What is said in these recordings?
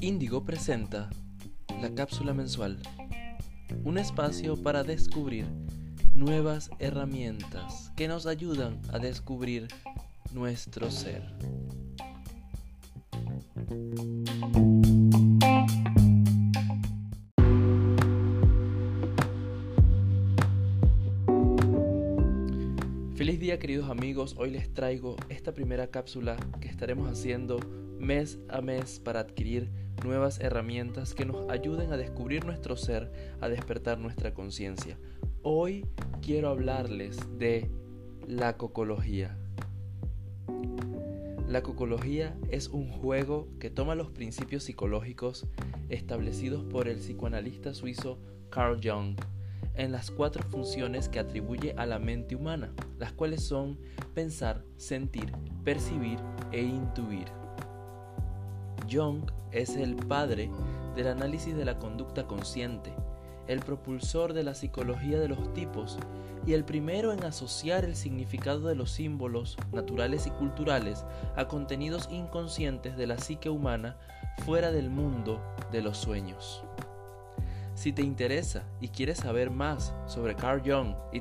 Índigo presenta la cápsula mensual, un espacio para descubrir nuevas herramientas que nos ayudan a descubrir nuestro ser. Día queridos amigos, hoy les traigo esta primera cápsula que estaremos haciendo mes a mes para adquirir nuevas herramientas que nos ayuden a descubrir nuestro ser, a despertar nuestra conciencia. Hoy quiero hablarles de la cocología. La cocología es un juego que toma los principios psicológicos establecidos por el psicoanalista suizo Carl Jung en las cuatro funciones que atribuye a la mente humana, las cuales son pensar, sentir, percibir e intuir. Jung es el padre del análisis de la conducta consciente, el propulsor de la psicología de los tipos y el primero en asociar el significado de los símbolos naturales y culturales a contenidos inconscientes de la psique humana fuera del mundo de los sueños. Si te interesa y quieres saber más sobre Carl Jung y,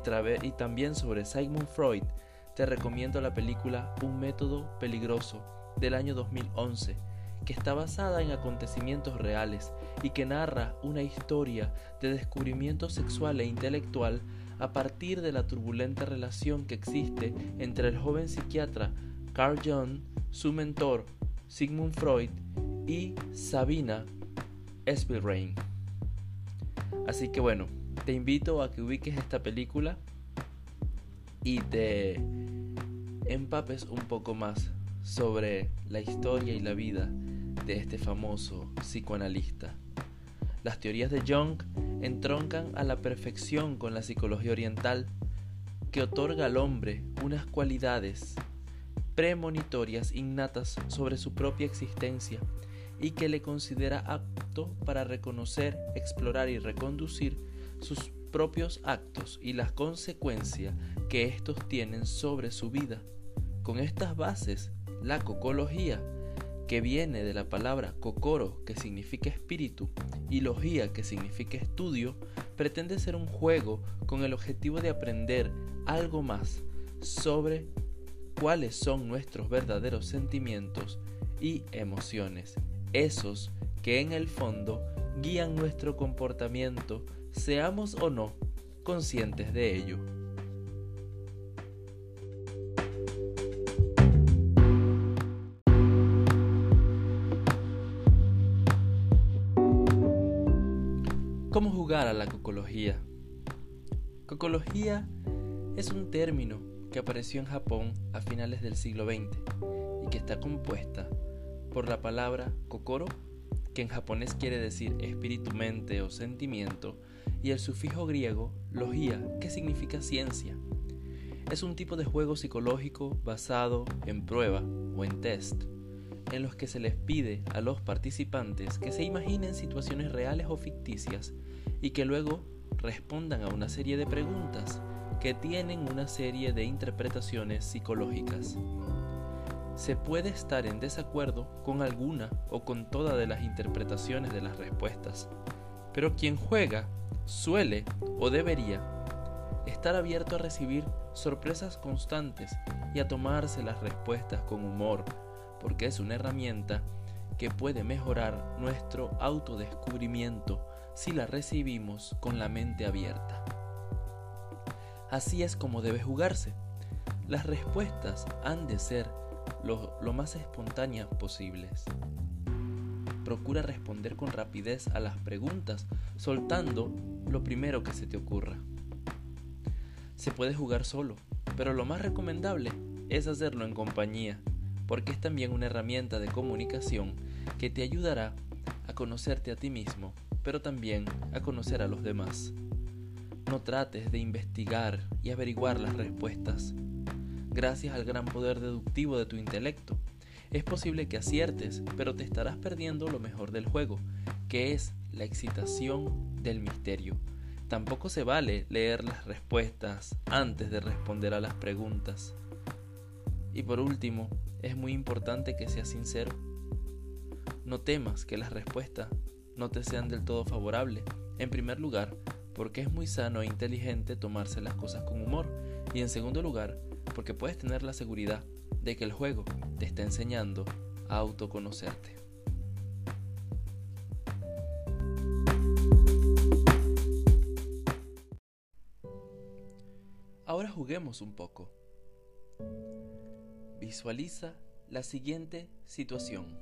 también sobre Sigmund Freud, te recomiendo la película Un método peligroso del año 2011, que está basada en acontecimientos reales y que narra una historia de descubrimiento sexual e intelectual a partir de la turbulenta relación que existe entre el joven psiquiatra Carl Jung, su mentor Sigmund Freud y Sabina Spielrein. Así que bueno, te invito a que ubiques esta película y te empapes un poco más sobre la historia y la vida de este famoso psicoanalista. Las teorías de Jung entroncan a la perfección con la psicología oriental que otorga al hombre unas cualidades premonitorias innatas sobre su propia existencia y que le considera apto para reconocer, explorar y reconducir sus propios actos y las consecuencias que estos tienen sobre su vida. Con estas bases, la cocología, que viene de la palabra kokoro, que significa espíritu, y logía, que significa estudio, pretende ser un juego con el objetivo de aprender algo más sobre cuáles son nuestros verdaderos sentimientos y emociones esos que en el fondo guían nuestro comportamiento, seamos o no conscientes de ello. ¿Cómo jugar a la cocología? Cocología es un término que apareció en Japón a finales del siglo XX y que está compuesta por la palabra kokoro, que en japonés quiere decir espíritu, mente o sentimiento, y el sufijo griego logia, que significa ciencia. Es un tipo de juego psicológico basado en prueba o en test, en los que se les pide a los participantes que se imaginen situaciones reales o ficticias y que luego respondan a una serie de preguntas que tienen una serie de interpretaciones psicológicas se puede estar en desacuerdo con alguna o con toda de las interpretaciones de las respuestas, pero quien juega suele o debería estar abierto a recibir sorpresas constantes y a tomarse las respuestas con humor, porque es una herramienta que puede mejorar nuestro autodescubrimiento si la recibimos con la mente abierta. Así es como debe jugarse. Las respuestas han de ser lo, más espontáneas posibles. Procura responder con rapidez a las preguntas, soltando lo primero que se te ocurra. Se puede jugar solo, pero lo más recomendable es hacerlo en compañía, porque es también una herramienta de comunicación que te ayudará a conocerte a ti mismo, pero también a conocer a los demás. No trates de investigar y averiguar las respuestas, gracias al gran poder deductivo de tu intelecto. Es posible que aciertes, pero te estarás perdiendo lo mejor del juego, que es la excitación del misterio. Tampoco se vale leer las respuestas antes de responder a las preguntas. Y por último, es muy importante que seas sincero. No temas que las respuestas no te sean del todo favorables. En primer lugar, porque es muy sano e inteligente tomarse las cosas con humor. Y en segundo lugar, porque puedes tener la seguridad de que el juego te está enseñando a autoconocerte. Ahora juguemos un poco. Visualiza la siguiente situación.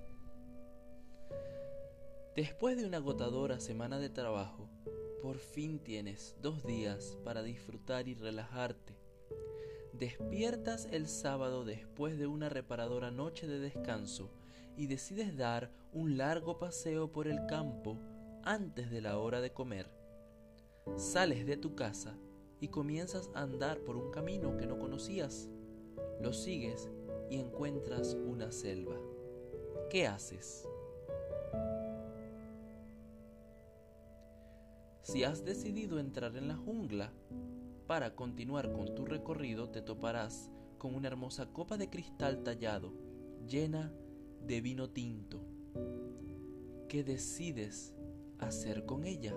Después de una agotadora semana de trabajo, por fin tienes dos días para disfrutar y relajarte. Despiertas el sábado después de una reparadora noche de descanso y decides dar un largo paseo por el campo antes de la hora de comer. Sales de tu casa y comienzas a andar por un camino que no conocías. Lo sigues y encuentras una selva. ¿Qué haces? Si has decidido entrar en la jungla, para continuar con tu recorrido te toparás con una hermosa copa de cristal tallado, llena de vino tinto. ¿Qué decides hacer con ella?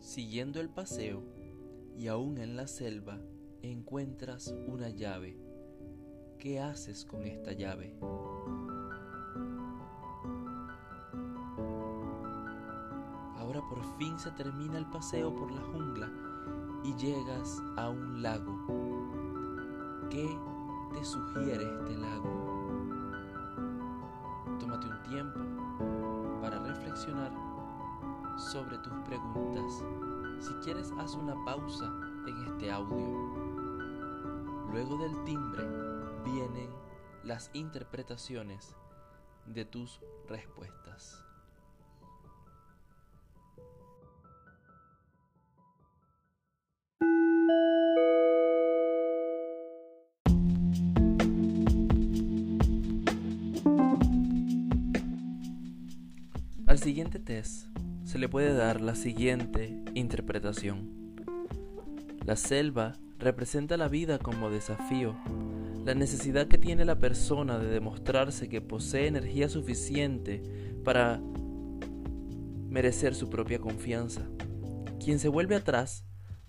Siguiendo el paseo y aún en la selva encuentras una llave. ¿Qué haces con esta llave? Por fin se termina el paseo por la jungla y llegas a un lago. ¿Qué te sugiere este lago? Tómate un tiempo para reflexionar sobre tus preguntas. Si quieres, haz una pausa en este audio. Luego del timbre vienen las interpretaciones de tus respuestas. Siguiente test se le puede dar la siguiente interpretación. La selva representa la vida como desafío, la necesidad que tiene la persona de demostrarse que posee energía suficiente para merecer su propia confianza. Quien se vuelve atrás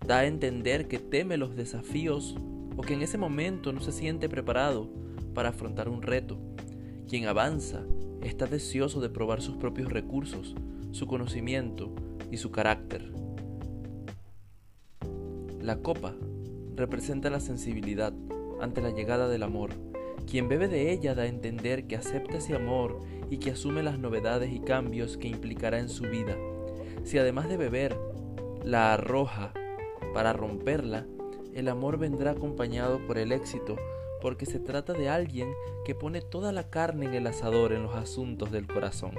da a entender que teme los desafíos o que en ese momento no se siente preparado para afrontar un reto. Quien avanza está deseoso de probar sus propios recursos, su conocimiento y su carácter. La copa representa la sensibilidad ante la llegada del amor. Quien bebe de ella da a entender que acepta ese amor y que asume las novedades y cambios que implicará en su vida. Si además de beber la arroja para romperla, el amor vendrá acompañado por el éxito porque se trata de alguien que pone toda la carne en el asador en los asuntos del corazón.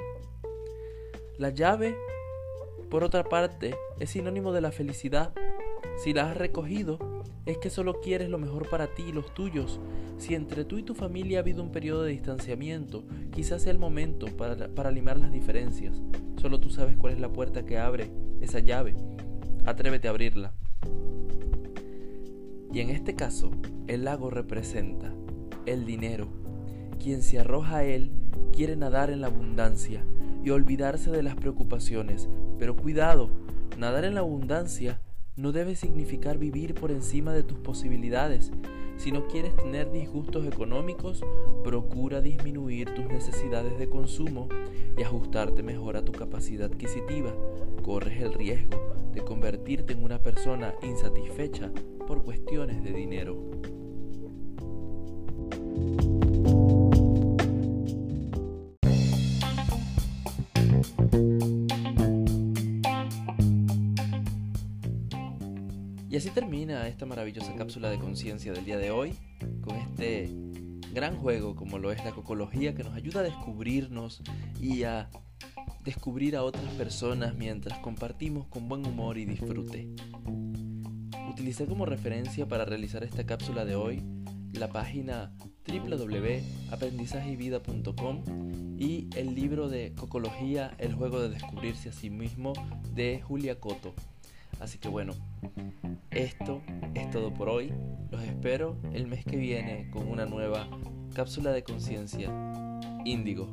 La llave, por otra parte, es sinónimo de la felicidad. Si la has recogido, es que solo quieres lo mejor para ti y los tuyos. Si entre tú y tu familia ha habido un periodo de distanciamiento, quizás sea el momento para, para limar las diferencias. Solo tú sabes cuál es la puerta que abre esa llave. Atrévete a abrirla. Y en este caso, el lago representa el dinero. Quien se arroja a él quiere nadar en la abundancia y olvidarse de las preocupaciones. Pero cuidado, nadar en la abundancia no debe significar vivir por encima de tus posibilidades. Si no quieres tener disgustos económicos, procura disminuir tus necesidades de consumo y ajustarte mejor a tu capacidad adquisitiva. Corres el riesgo de convertirte en una persona insatisfecha por cuestiones de dinero. Y así termina esta maravillosa cápsula de conciencia del día de hoy, con este gran juego como lo es la cocología que nos ayuda a descubrirnos y a descubrir a otras personas mientras compartimos con buen humor y disfrute. Utilicé como referencia para realizar esta cápsula de hoy la página www.aprendizajevida.com y el libro de Cocología, el juego de descubrirse a sí mismo de Julia Coto. Así que bueno, esto es todo por hoy. Los espero el mes que viene con una nueva cápsula de conciencia. Índigo.